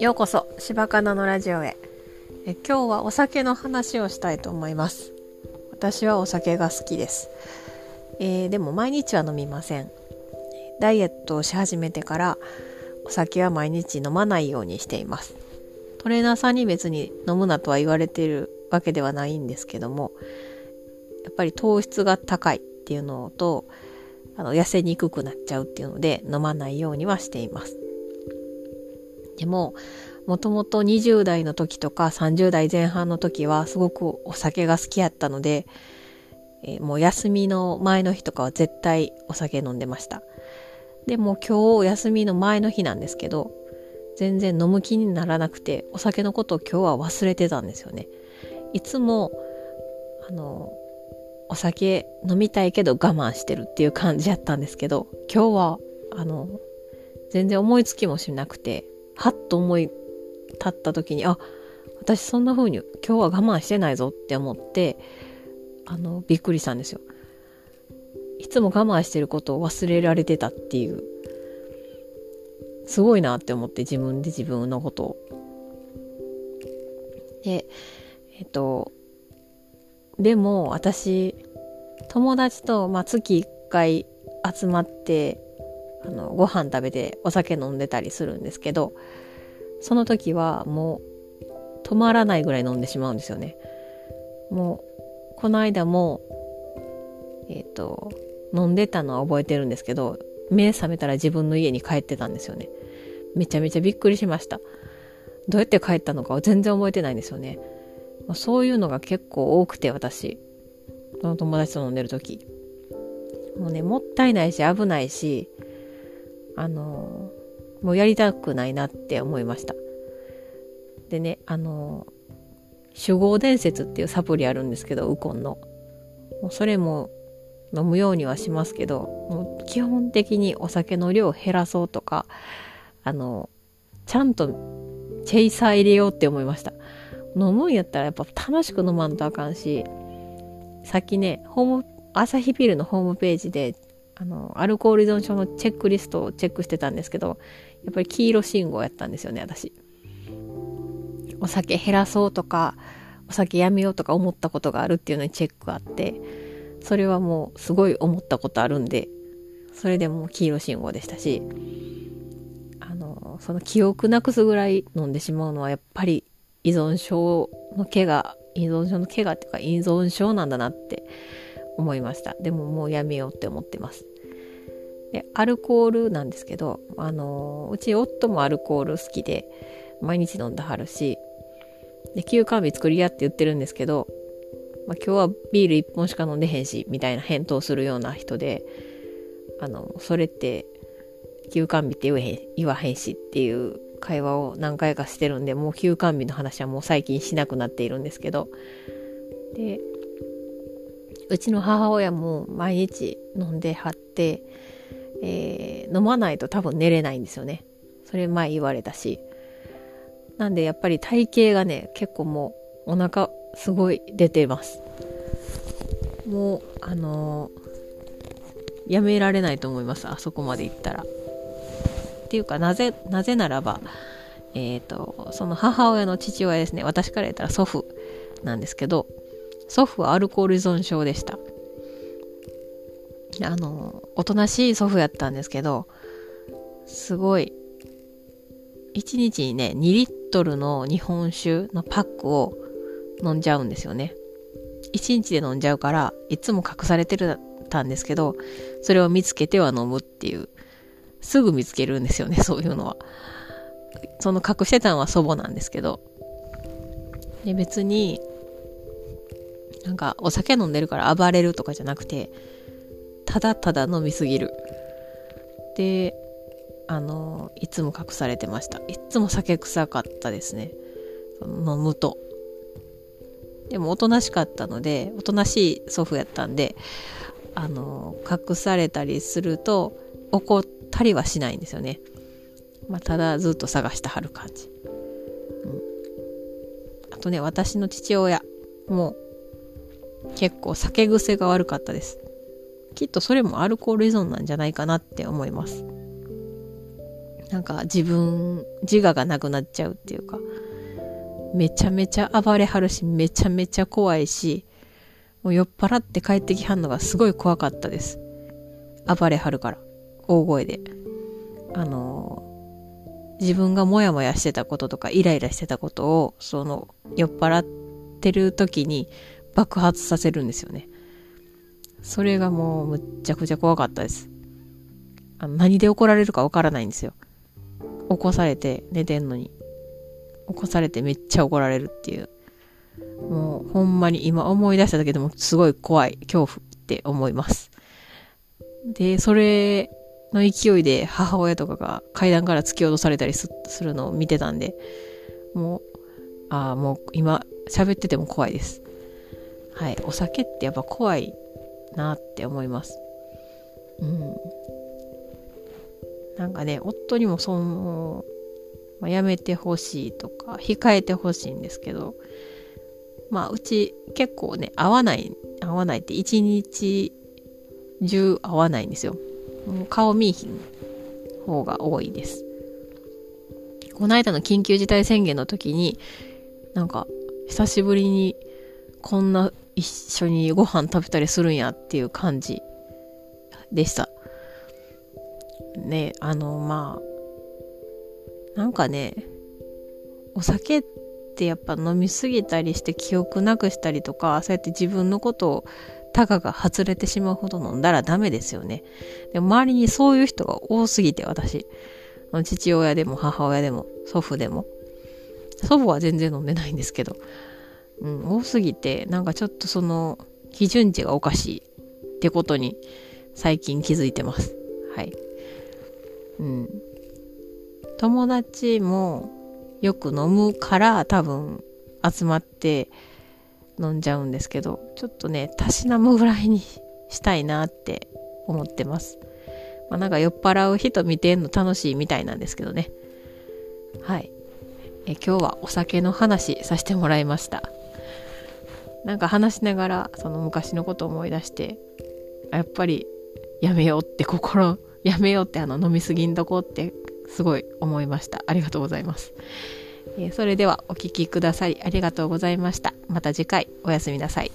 ようこそ柴かなのラジオへ。え今日はお酒の話をしたいと思います。私はお酒が好きです、えー、でも毎日は飲みません。ダイエットをし始めてからお酒は毎日飲まないようにしています。トレーナーさんに別に飲むなとは言われているわけではないんですけどもやっぱり糖質が高いっていうのとあの痩せにくくなっちゃうっていうので飲まないようにはしていますでも、もともと20代の時とか30代前半の時はすごくお酒が好きやったので、えー、もう休みの前の日とかは絶対お酒飲んでました。でも今日休みの前の日なんですけど、全然飲む気にならなくて、お酒のことを今日は忘れてたんですよね。いつも、あの、お酒飲みたいけど我慢してるっていう感じやったんですけど、今日は、あの、全然思いつきもしなくて、はっと思い立った時に、あ、私そんな風に今日は我慢してないぞって思って、あの、びっくりしたんですよ。いつも我慢してることを忘れられてたっていう、すごいなって思って自分で自分のことを。で、えっと、でも私、友達と、まあ、月1回集まってあの、ご飯食べてお酒飲んでたりするんですけど、その時はもう止まらないぐらい飲んでしまうんですよね。もう、この間も、えっ、ー、と、飲んでたのは覚えてるんですけど、目覚めたら自分の家に帰ってたんですよね。めちゃめちゃびっくりしました。どうやって帰ったのかは全然覚えてないんですよね。ま、そういうのが結構多くて、私。その友達と飲んでる時。もうね、もったいないし危ないし、あのもうやりたくないなって思いました。でね、あの酒豪伝説っていうサプリあるんですけど、ウコンの。もうそれも飲むようにはしますけど、もう基本的にお酒の量を減らそうとか、あの、ちゃんとチェイサー入れようって思いました。飲むんやったらやっぱ楽しく飲まんとあかんし、さっきね、ホーム、朝日ビールのホームページであの、アルコール依存症のチェックリストをチェックしてたんですけど、やっぱり黄色信号やったんですよね、私。お酒減らそうとか、お酒やめようとか思ったことがあるっていうのにチェックあって、それはもうすごい思ったことあるんで、それでもう黄色信号でしたし、あの、その記憶なくすぐらい飲んでしまうのはやっぱり依存症の怪我、依存症の怪我っていうか依存症なんだなって思いました。でももうやめようって思ってます。で、アルコールなんですけど、あのうち夫もアルコール好きで、毎日飲んだはるし、で、休館日作りやって言ってるんですけど、まあ、今日はビール1本しか飲んでへんし、みたいな返答するような人で、あの、それって、休館日って言えへん、言わへんしっていう会話を何回かしてるんで、もう休館日の話はもう最近しなくなっているんですけど、で、うちの母親も毎日飲んではって、えー、飲まないと多分寝れないんですよね。それ前言われたし。なんでやっぱり体型がね、結構もうお腹すごい出てます。もう、あのー、やめられないと思います。あそこまで行ったら。ていうか、なぜ、なぜならば、え、ー、と、その母親の父親ですね。私から言ったら祖父なんですけど、祖父はアルコール依存症でした。あの、おとなしい祖父やったんですけど、すごい、1日にね、2リットルの日本酒のパックを飲んじゃうんですよね。1日で飲んじゃうから、いつも隠されてるたんですけど、それを見つけては飲むっていう、すぐ見つけるんですよね、そういうのは。その隠してたのは祖母なんですけど。で、別に、なんかお酒飲んでるから暴れるとかじゃなくて、ただただ飲みすぎる。で、あの、いつも隠されてました。いつも酒臭かったですね。飲むと。でもおとなしかったので、おとなしい祖父やったんで、あの、隠されたりすると怒ってたりはしないんですよね。まあ、ただずっと探してはる感じ。うん。あとね、私の父親も結構酒癖が悪かったです。きっとそれもアルコール依存なんじゃないかなって思います。なんか自分、自我がなくなっちゃうっていうか、めちゃめちゃ暴れはるし、めちゃめちゃ怖いし、もう酔っ払って帰ってきはんのがすごい怖かったです。暴れはるから。大声で。あの、自分がモヤモヤしてたこととかイライラしてたことを、その、酔っ払ってる時に爆発させるんですよね。それがもうむっちゃくちゃ怖かったです。あの何で怒られるかわからないんですよ。起こされて寝てんのに。起こされてめっちゃ怒られるっていう。もうほんまに今思い出しただけでもすごい怖い恐怖って思います。で、それの勢いで母親とかが階段から突き落とされたりするのを見てたんで、もう、ああ、もう今喋ってても怖いです。はい。お酒ってやっぱ怖いなって思います。うん。なんかね、夫にもその、まあ、やめてほしいとか、控えてほしいんですけど、まあ、うち結構ね、合わない、合わないって一日中合わないんですよ。もう顔見いひん方が多いです。この間の緊急事態宣言の時に、なんか、久しぶりにこんな一緒にご飯食べたりするんやっていう感じでした。ね、あの、まあ、なんかね、お酒ってやっぱ飲みすぎたりして記憶なくしたりとか、そうやって自分のことをたかが外れてしまうほど飲んだらダメですよね。でも周りにそういう人が多すぎて、私。父親でも母親でも祖父でも。祖母は全然飲んでないんですけど。うん、多すぎて、なんかちょっとその、基準値がおかしいってことに最近気づいてます。はい。うん。友達もよく飲むから多分集まって飲んじゃうんですけど、ちょっとね、たしなむぐらいにしたいなって思ってます。まあ、なんか酔っ払う人見てんの楽しいみたいなんですけどね。はい。え今日はお酒の話させてもらいました。なんか話しながらその昔のことを思い出してやっぱりやめようって心やめようってあの飲みすぎんとこってすごい思いましたありがとうございます、それではお聴きくださりありがとうございました。また次回おやすみなさい。